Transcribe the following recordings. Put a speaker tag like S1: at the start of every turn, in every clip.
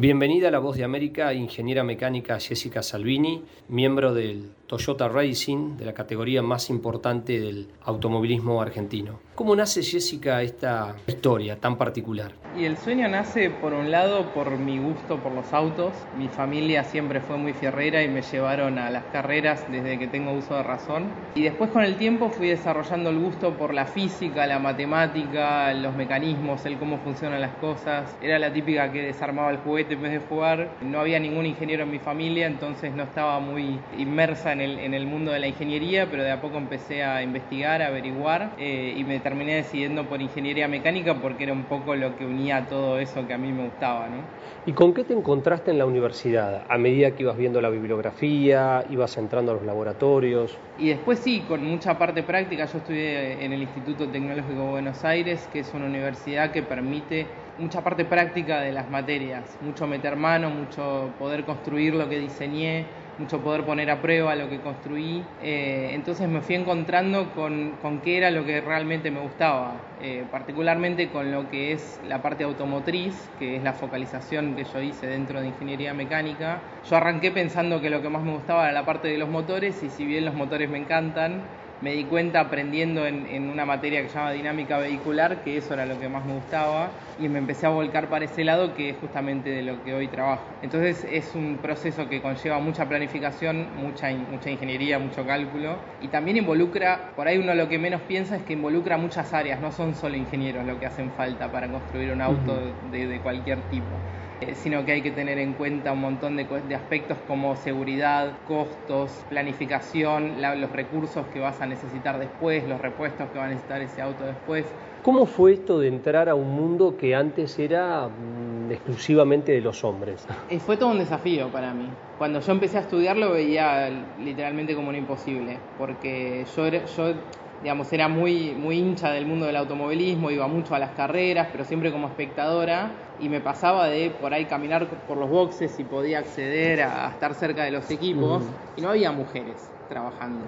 S1: Bienvenida a La Voz de América, ingeniera mecánica Jessica Salvini, miembro del Toyota Racing, de la categoría más importante del automovilismo argentino. ¿Cómo nace Jessica esta historia tan particular?
S2: Y el sueño nace por un lado por mi gusto por los autos. Mi familia siempre fue muy fierrera y me llevaron a las carreras desde que tengo uso de razón. Y después con el tiempo fui desarrollando el gusto por la física, la matemática, los mecanismos, el cómo funcionan las cosas. Era la típica que desarmaba el juguete en vez de jugar. No había ningún ingeniero en mi familia, entonces no estaba muy inmersa en el, en el mundo de la ingeniería, pero de a poco empecé a investigar, a averiguar eh, y me terminé decidiendo por ingeniería mecánica porque era un poco lo que unía todo eso que a mí me gustaba. ¿no?
S1: ¿Y con qué te encontraste en la universidad? A medida que ibas viendo la bibliografía, ibas entrando a los laboratorios.
S2: Y después sí, con mucha parte práctica. Yo estudié en el Instituto Tecnológico de Buenos Aires, que es una universidad que permite mucha parte práctica de las materias, mucho meter mano, mucho poder construir lo que diseñé, mucho poder poner a prueba lo que construí. Eh, entonces me fui encontrando con, con, qué era lo que realmente me gustaba, eh, particularmente con lo que es la parte automotriz, que es la focalización que yo hice dentro de ingeniería mecánica. Yo arranqué pensando que lo que más me gustaba era la parte de los motores y si bien los motores me encantan, me di cuenta aprendiendo en, una materia que se llama dinámica vehicular que eso era lo que más me gustaba y me empecé a volcar para ese lado que es justamente de lo que hoy trabajo. Entonces es un proceso que conlleva mucha planificación, mucha, mucha ingeniería, mucho cálculo y también involucra, por ahí uno lo que menos piensa es que involucra muchas áreas, no son solo ingenieros lo que hacen falta para construir un auto de, de cualquier tipo. Eh, sino que hay que tener en cuenta un montón de, aspectos como seguridad, costos, planificación, los recursos que vas a necesitar después, los repuestos que va a necesitar ese auto después.
S1: ¿Cómo fue esto de entrar a un mundo que antes era mm, exclusivamente de los hombres?
S2: Y fue todo un desafío para mí. Cuando yo empecé a estudiar lo veía literalmente como un imposible, porque yo, yo digamos, era muy, muy hincha del mundo del automovilismo, iba mucho a las carreras, pero siempre como espectadora, y me pasaba de por ahí caminar por los boxes y podía acceder a, estar cerca de los equipos, y no había mujeres trabajando.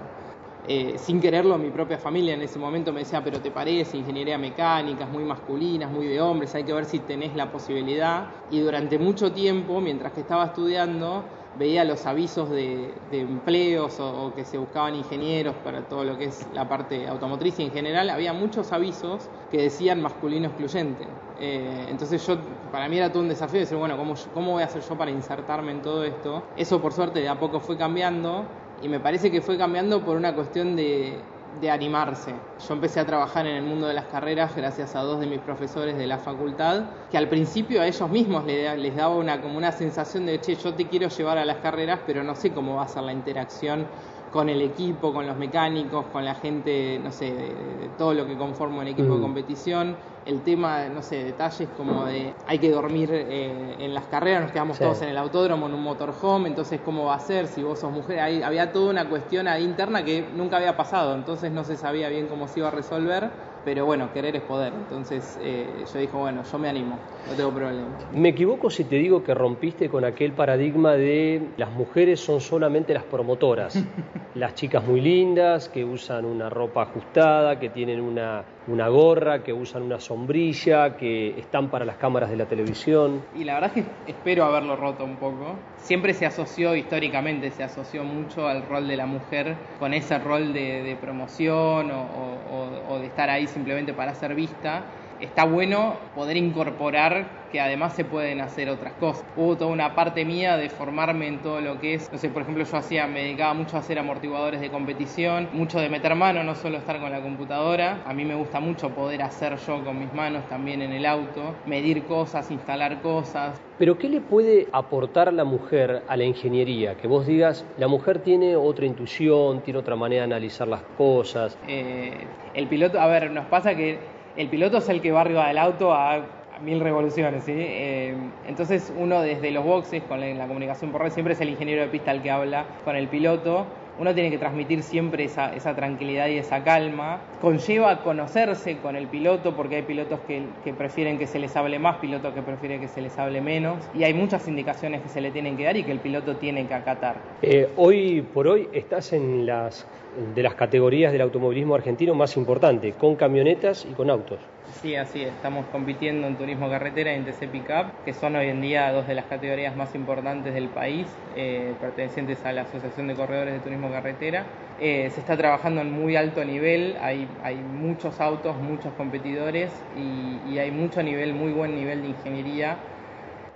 S2: Eh, sin quererlo, mi propia familia en ese momento me decía, pero te parece, ingeniería mecánica, es muy masculina, es muy de hombres, hay que ver si tenés la posibilidad. Y durante mucho tiempo, mientras que estaba estudiando, veía los avisos de, empleos o, que se buscaban ingenieros para todo lo que es la parte automotriz y en general había muchos avisos que decían masculino excluyente. Eh, entonces yo, para mí era todo un desafío decir, bueno, ¿cómo, ¿cómo voy a hacer yo para insertarme en todo esto? Eso por suerte de a poco fue cambiando y me parece que fue cambiando por una cuestión de, de animarse. Yo empecé a trabajar en el mundo de las carreras gracias a dos de mis profesores de la facultad, que al principio a ellos mismos les, daba una, como una sensación de, che, yo te quiero llevar a las carreras, pero no sé cómo va a ser la interacción con el equipo, con los mecánicos, con la gente, no sé, de, todo lo que conforma un equipo de mm. competición. El tema, no sé, detalles como de hay que dormir eh, en las carreras, nos quedamos todos en el autódromo, en un motorhome, entonces cómo va a ser si vos sos mujer. había toda una cuestión ahí interna que nunca había pasado, entonces no se sabía bien cómo se iba a resolver pero bueno, querer es poder. Entonces eh, yo dije, bueno, yo me animo, no tengo problema.
S1: ¿Me equivoco si te digo que rompiste con aquel paradigma de las mujeres son solamente las promotoras? las chicas muy lindas, que usan una ropa ajustada, que tienen una, una gorra, que usan una sombrilla, que están para las cámaras de la televisión.
S2: Y la verdad es que espero haberlo roto un poco. Siempre se asoció, históricamente se asoció mucho al rol de la mujer con ese rol de, promoción o de estar ahí simplemente para ser vista está bueno poder incorporar que además se pueden hacer otras cosas. Hubo toda una parte mía de formarme en todo lo que es, no sé, por ejemplo, yo hacía, me dedicaba mucho a hacer amortiguadores de competición, mucho de meter mano, no solo estar con la computadora. A mí me gusta mucho poder hacer yo con mis manos también en el auto, medir cosas, instalar cosas.
S1: Pero ¿qué le puede aportar la mujer a la ingeniería? Que vos digas, la mujer tiene otra intuición, tiene otra manera de analizar las cosas.
S2: Eh, el piloto, a ver, nos pasa que el piloto es el que va arriba del auto a, mil revoluciones, ¿sí? Eh, entonces uno desde los boxes, con la, comunicación por red, siempre es el ingeniero de pista el que habla con el piloto. Uno tiene que transmitir siempre esa, esa tranquilidad y esa calma. Conlleva conocerse con el piloto, porque hay pilotos que, prefieren que se les hable más, pilotos que prefieren que se les hable menos. Y hay muchas indicaciones que se le tienen que dar y que el piloto tiene que acatar.
S1: Eh, hoy por hoy estás en las de las categorías del automovilismo argentino más importante, con camionetas y con autos.
S2: Sí, así Estamos compitiendo en turismo carretera y en TC Pickup, que son hoy en día dos de las categorías más importantes del país, eh, pertenecientes a la Asociación de Corredores de Turismo Carretera. Eh, se está trabajando en muy alto nivel, hay, hay muchos autos, muchos competidores y, y hay mucho nivel, muy buen nivel de ingeniería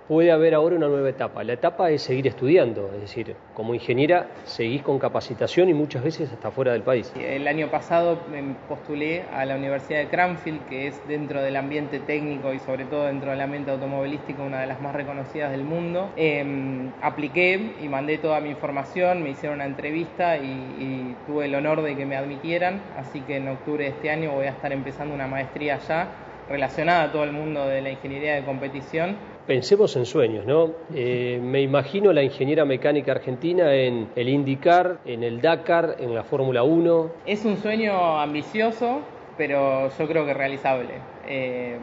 S1: puede haber ahora una nueva etapa. La etapa es seguir estudiando, es decir, como ingeniera seguís con capacitación y muchas veces hasta fuera del país.
S2: El año pasado me postulé a la Universidad de Cranfield, que es dentro del ambiente técnico y sobre todo dentro del ambiente automovilístico una de las más reconocidas del mundo. Em, apliqué y mandé toda mi información, me hicieron una entrevista y, y tuve el honor de que me admitieran, así que en octubre de este año voy a estar empezando una maestría allá relacionada a todo el mundo de la ingeniería de competición
S1: Pensemos en sueños, ¿no? Eh, me imagino la ingeniera mecánica argentina en el IndyCar, en el Dakar, en la Fórmula 1.
S2: Es un sueño ambicioso, pero yo creo que realizable. Eh,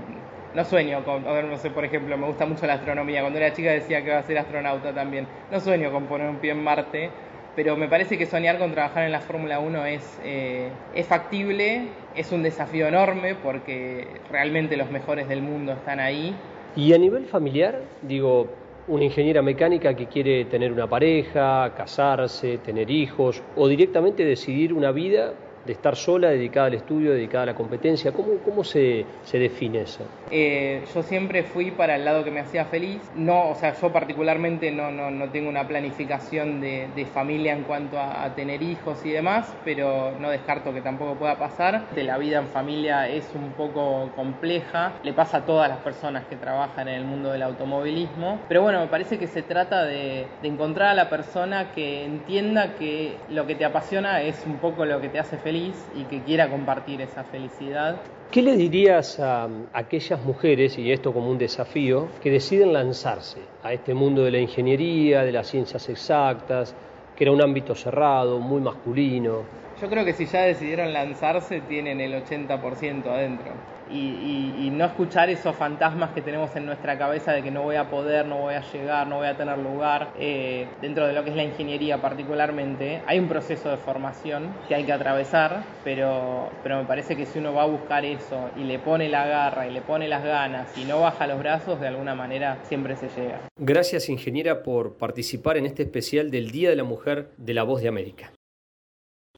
S2: no sueño con, no sé, por ejemplo, me gusta mucho la astronomía. Cuando era chica decía que iba a ser astronauta también. No sueño con poner un pie en Marte, pero me parece que soñar con trabajar en la Fórmula 1 es, eh, es factible, es un desafío enorme porque realmente los mejores del mundo están ahí.
S1: Y a nivel familiar, digo, una ingeniera mecánica que quiere tener una pareja, casarse, tener hijos o directamente decidir una vida de estar sola, dedicada al estudio, dedicada a la competencia? ¿Cómo, cómo se, se define eso?
S2: Eh, yo siempre fui para el lado que me hacía feliz. No, o sea, yo particularmente no, no, no tengo una planificación de, de familia en cuanto a, tener hijos y demás, pero no descarto que tampoco pueda pasar. La vida en familia es un poco compleja, le pasa a todas las personas que trabajan en el mundo del automovilismo, pero bueno, me parece que se trata de, de encontrar a la persona que entienda que lo que te apasiona es un poco lo que te hace feliz y que quiera compartir esa felicidad.
S1: ¿Qué le dirías a, aquellas mujeres, y esto como un desafío, que deciden lanzarse a este mundo de la ingeniería, de las ciencias exactas, que era un ámbito cerrado, muy masculino?
S2: Yo creo que si ya decidieron lanzarse, tienen el 80% adentro y, no escuchar esos fantasmas que tenemos en nuestra cabeza de que no voy a poder, no voy a llegar, no voy a tener lugar. Eh, dentro de lo que es la ingeniería particularmente, hay un proceso de formación que hay que atravesar, pero, pero me parece que si uno va a buscar eso y le pone la garra y le pone las ganas y no baja los brazos, de alguna manera siempre se llega.
S1: Gracias ingeniera por participar en este especial del Día de la Mujer de la Voz de América.